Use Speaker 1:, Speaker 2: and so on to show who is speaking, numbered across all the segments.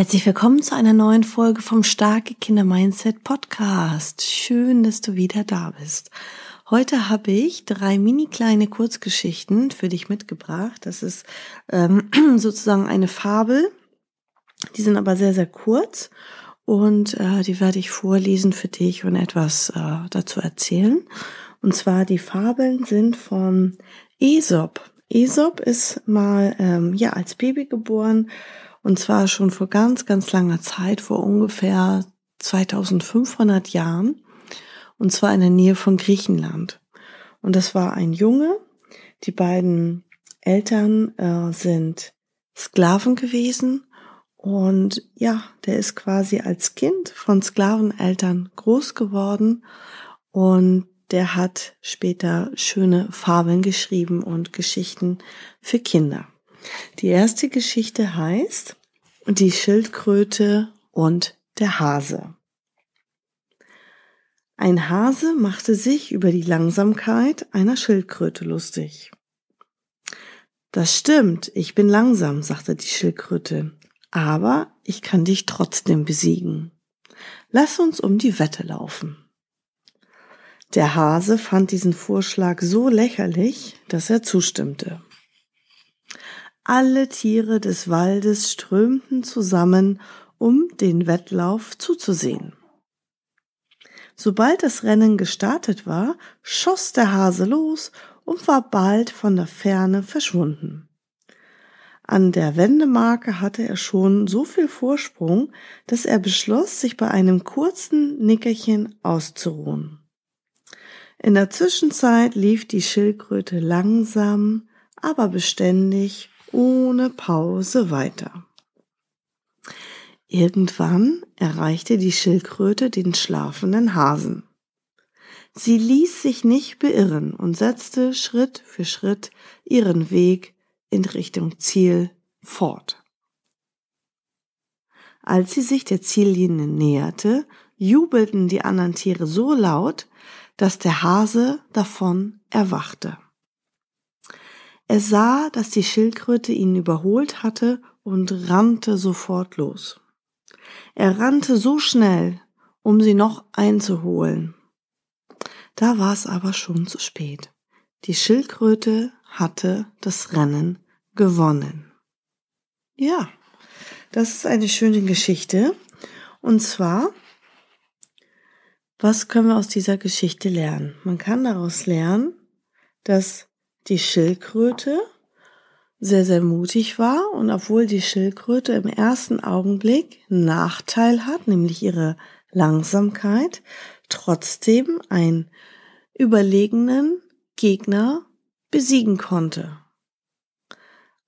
Speaker 1: Herzlich willkommen zu einer neuen Folge vom Starke Kinder Mindset Podcast. Schön, dass du wieder da bist. Heute habe ich drei mini kleine Kurzgeschichten für dich mitgebracht. Das ist ähm, sozusagen eine Fabel. Die sind aber sehr, sehr kurz und äh, die werde ich vorlesen für dich und etwas äh, dazu erzählen. Und zwar die Fabeln sind von Aesop. Aesop ist mal ähm, ja als Baby geboren und zwar schon vor ganz, ganz langer Zeit, vor ungefähr 2500 Jahren. Und zwar in der Nähe von Griechenland. Und das war ein Junge. Die beiden Eltern äh, sind Sklaven gewesen. Und ja, der ist quasi als Kind von Sklaveneltern groß geworden. Und der hat später schöne Fabeln geschrieben und Geschichten für Kinder. Die erste Geschichte heißt Die Schildkröte und der Hase. Ein Hase machte sich über die Langsamkeit einer Schildkröte lustig. Das stimmt, ich bin langsam, sagte die Schildkröte, aber ich kann dich trotzdem besiegen. Lass uns um die Wette laufen. Der Hase fand diesen Vorschlag so lächerlich, dass er zustimmte. Alle Tiere des Waldes strömten zusammen, um den Wettlauf zuzusehen. Sobald das Rennen gestartet war, schoss der Hase los und war bald von der Ferne verschwunden. An der Wendemarke hatte er schon so viel Vorsprung, dass er beschloss, sich bei einem kurzen Nickerchen auszuruhen. In der Zwischenzeit lief die Schildkröte langsam, aber beständig ohne Pause weiter. Irgendwann erreichte die Schildkröte den schlafenden Hasen. Sie ließ sich nicht beirren und setzte Schritt für Schritt ihren Weg in Richtung Ziel fort. Als sie sich der Ziellinie näherte, jubelten die anderen Tiere so laut, dass der Hase davon erwachte. Er sah, dass die Schildkröte ihn überholt hatte und rannte sofort los. Er rannte so schnell, um sie noch einzuholen. Da war es aber schon zu spät. Die Schildkröte hatte das Rennen gewonnen. Ja, das ist eine schöne Geschichte. Und zwar, was können wir aus dieser Geschichte lernen? Man kann daraus lernen, dass die Schildkröte sehr, sehr mutig war und obwohl die Schildkröte im ersten Augenblick Nachteil hat, nämlich ihre Langsamkeit, trotzdem einen überlegenen Gegner besiegen konnte.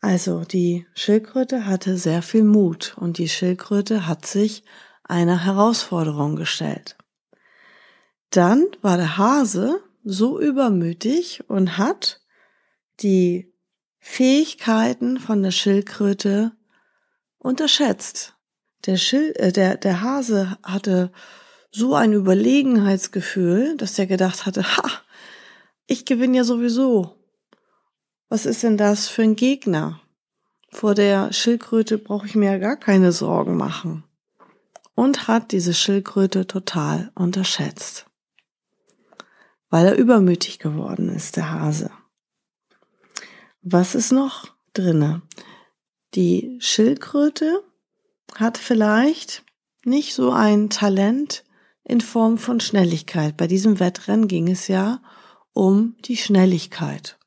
Speaker 1: Also die Schildkröte hatte sehr viel Mut und die Schildkröte hat sich einer Herausforderung gestellt. Dann war der Hase so übermütig und hat die Fähigkeiten von der Schildkröte unterschätzt. Der, Schil äh, der, der Hase hatte so ein Überlegenheitsgefühl, dass er gedacht hatte, ha, ich gewinne ja sowieso. Was ist denn das für ein Gegner? Vor der Schildkröte brauche ich mir ja gar keine Sorgen machen. Und hat diese Schildkröte total unterschätzt. Weil er übermütig geworden ist, der Hase. Was ist noch drinne? Die Schildkröte hat vielleicht nicht so ein Talent in Form von Schnelligkeit. Bei diesem Wettrennen ging es ja um die Schnelligkeit.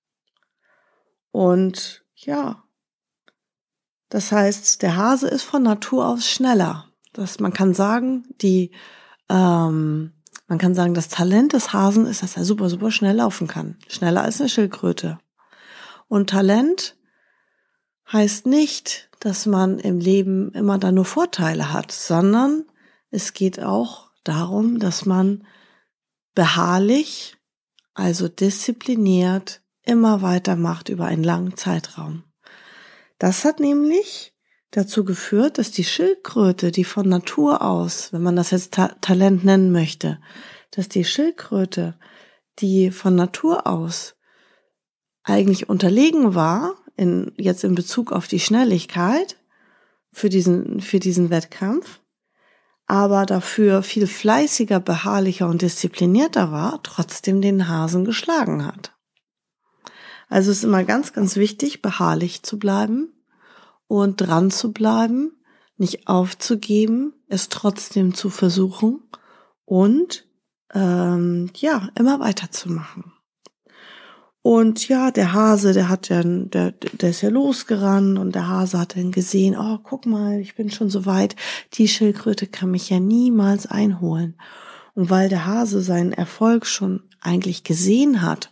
Speaker 1: Und ja, das heißt, der Hase ist von Natur aus schneller. Das, man kann sagen, die, ähm, man kann sagen, das Talent des Hasen ist, dass er super, super schnell laufen kann. Schneller als eine Schildkröte. Und Talent heißt nicht, dass man im Leben immer da nur Vorteile hat, sondern es geht auch darum, dass man beharrlich, also diszipliniert, immer weitermacht über einen langen Zeitraum. Das hat nämlich dazu geführt, dass die Schildkröte, die von Natur aus, wenn man das jetzt Ta Talent nennen möchte, dass die Schildkröte, die von Natur aus eigentlich unterlegen war, in, jetzt in Bezug auf die Schnelligkeit für diesen, für diesen Wettkampf, aber dafür viel fleißiger, beharrlicher und disziplinierter war, trotzdem den Hasen geschlagen hat. Also es ist immer ganz, ganz wichtig, beharrlich zu bleiben und dran zu bleiben, nicht aufzugeben, es trotzdem zu versuchen und ähm, ja, immer weiterzumachen. Und ja, der Hase, der hat dann, der, der ist ja losgerannt und der Hase hat dann gesehen, oh, guck mal, ich bin schon so weit, die Schildkröte kann mich ja niemals einholen. Und weil der Hase seinen Erfolg schon eigentlich gesehen hat,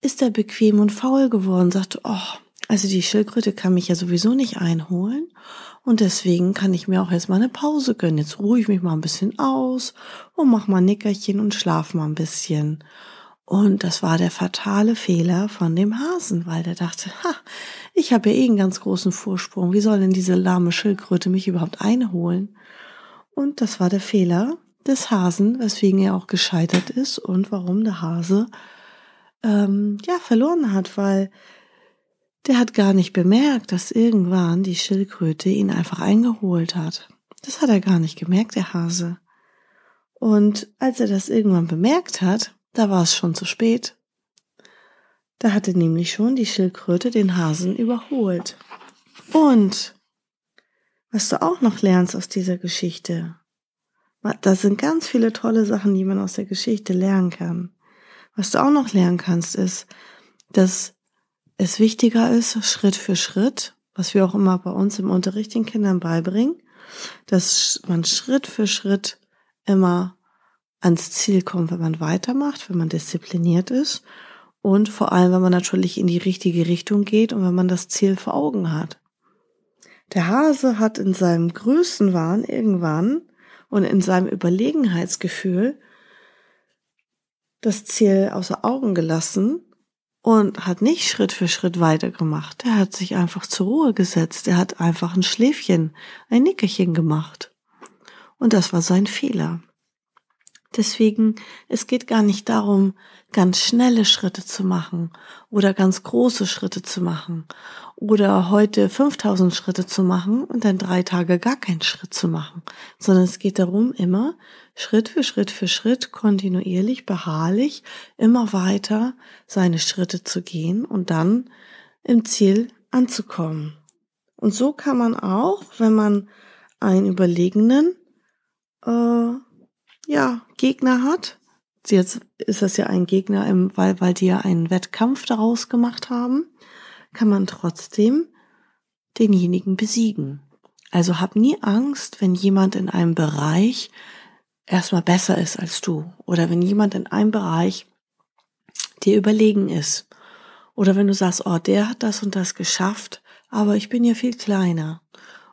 Speaker 1: ist er bequem und faul geworden, sagte, oh, also die Schildkröte kann mich ja sowieso nicht einholen und deswegen kann ich mir auch jetzt mal eine Pause gönnen. Jetzt ruhe ich mich mal ein bisschen aus und mach mal ein Nickerchen und schlaf mal ein bisschen. Und das war der fatale Fehler von dem Hasen, weil der dachte, ha, ich habe ja eh einen ganz großen Vorsprung. Wie soll denn diese lahme Schildkröte mich überhaupt einholen? Und das war der Fehler des Hasen, weswegen er auch gescheitert ist und warum der Hase ähm, ja verloren hat, weil der hat gar nicht bemerkt, dass irgendwann die Schildkröte ihn einfach eingeholt hat. Das hat er gar nicht gemerkt, der Hase. Und als er das irgendwann bemerkt hat, da war es schon zu spät. Da hatte nämlich schon die Schildkröte den Hasen überholt. Und was du auch noch lernst aus dieser Geschichte, da sind ganz viele tolle Sachen, die man aus der Geschichte lernen kann. Was du auch noch lernen kannst, ist, dass es wichtiger ist, Schritt für Schritt, was wir auch immer bei uns im Unterricht den Kindern beibringen, dass man Schritt für Schritt immer ans Ziel kommt, wenn man weitermacht, wenn man diszipliniert ist und vor allem, wenn man natürlich in die richtige Richtung geht und wenn man das Ziel vor Augen hat. Der Hase hat in seinem Größenwahn irgendwann und in seinem Überlegenheitsgefühl das Ziel außer Augen gelassen und hat nicht Schritt für Schritt weitergemacht. Er hat sich einfach zur Ruhe gesetzt. Er hat einfach ein Schläfchen, ein Nickerchen gemacht. Und das war sein Fehler. Deswegen, es geht gar nicht darum, ganz schnelle Schritte zu machen oder ganz große Schritte zu machen oder heute 5000 Schritte zu machen und dann drei Tage gar keinen Schritt zu machen, sondern es geht darum, immer Schritt für Schritt für Schritt kontinuierlich, beharrlich, immer weiter seine Schritte zu gehen und dann im Ziel anzukommen. Und so kann man auch, wenn man einen überlegenen äh, ja, Gegner hat. Jetzt ist das ja ein Gegner, im, weil, weil die ja einen Wettkampf daraus gemacht haben, kann man trotzdem denjenigen besiegen. Also hab nie Angst, wenn jemand in einem Bereich erstmal besser ist als du oder wenn jemand in einem Bereich dir überlegen ist oder wenn du sagst, oh, der hat das und das geschafft, aber ich bin ja viel kleiner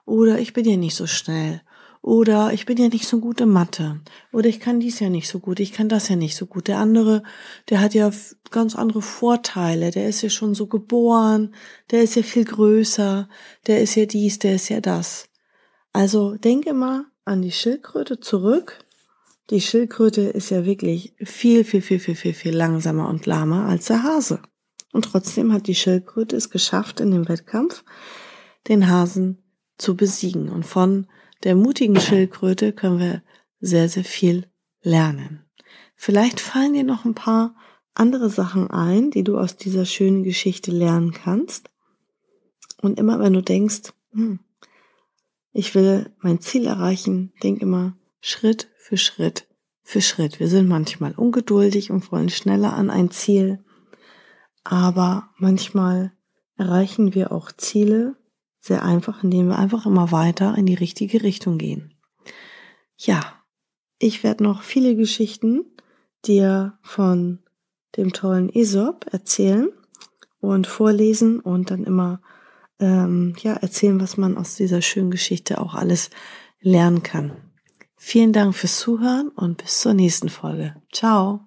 Speaker 1: oder ich bin ja nicht so schnell oder ich bin ja nicht so gut in Mathe. Oder ich kann dies ja nicht so gut. Ich kann das ja nicht so gut. Der andere, der hat ja ganz andere Vorteile. Der ist ja schon so geboren. Der ist ja viel größer. Der ist ja dies, der ist ja das. Also denke mal an die Schildkröte zurück. Die Schildkröte ist ja wirklich viel, viel, viel, viel, viel, viel langsamer und lahmer als der Hase. Und trotzdem hat die Schildkröte es geschafft, in dem Wettkampf den Hasen zu besiegen. Und von der mutigen Schildkröte können wir sehr, sehr viel lernen. Vielleicht fallen dir noch ein paar andere Sachen ein, die du aus dieser schönen Geschichte lernen kannst. Und immer wenn du denkst, hm, ich will mein Ziel erreichen, denk immer Schritt für Schritt für Schritt. Wir sind manchmal ungeduldig und wollen schneller an ein Ziel, aber manchmal erreichen wir auch Ziele sehr einfach, indem wir einfach immer weiter in die richtige Richtung gehen. Ja, ich werde noch viele Geschichten dir von dem tollen Aesop erzählen und vorlesen und dann immer ähm, ja, erzählen, was man aus dieser schönen Geschichte auch alles lernen kann. Vielen Dank fürs Zuhören und bis zur nächsten Folge. Ciao.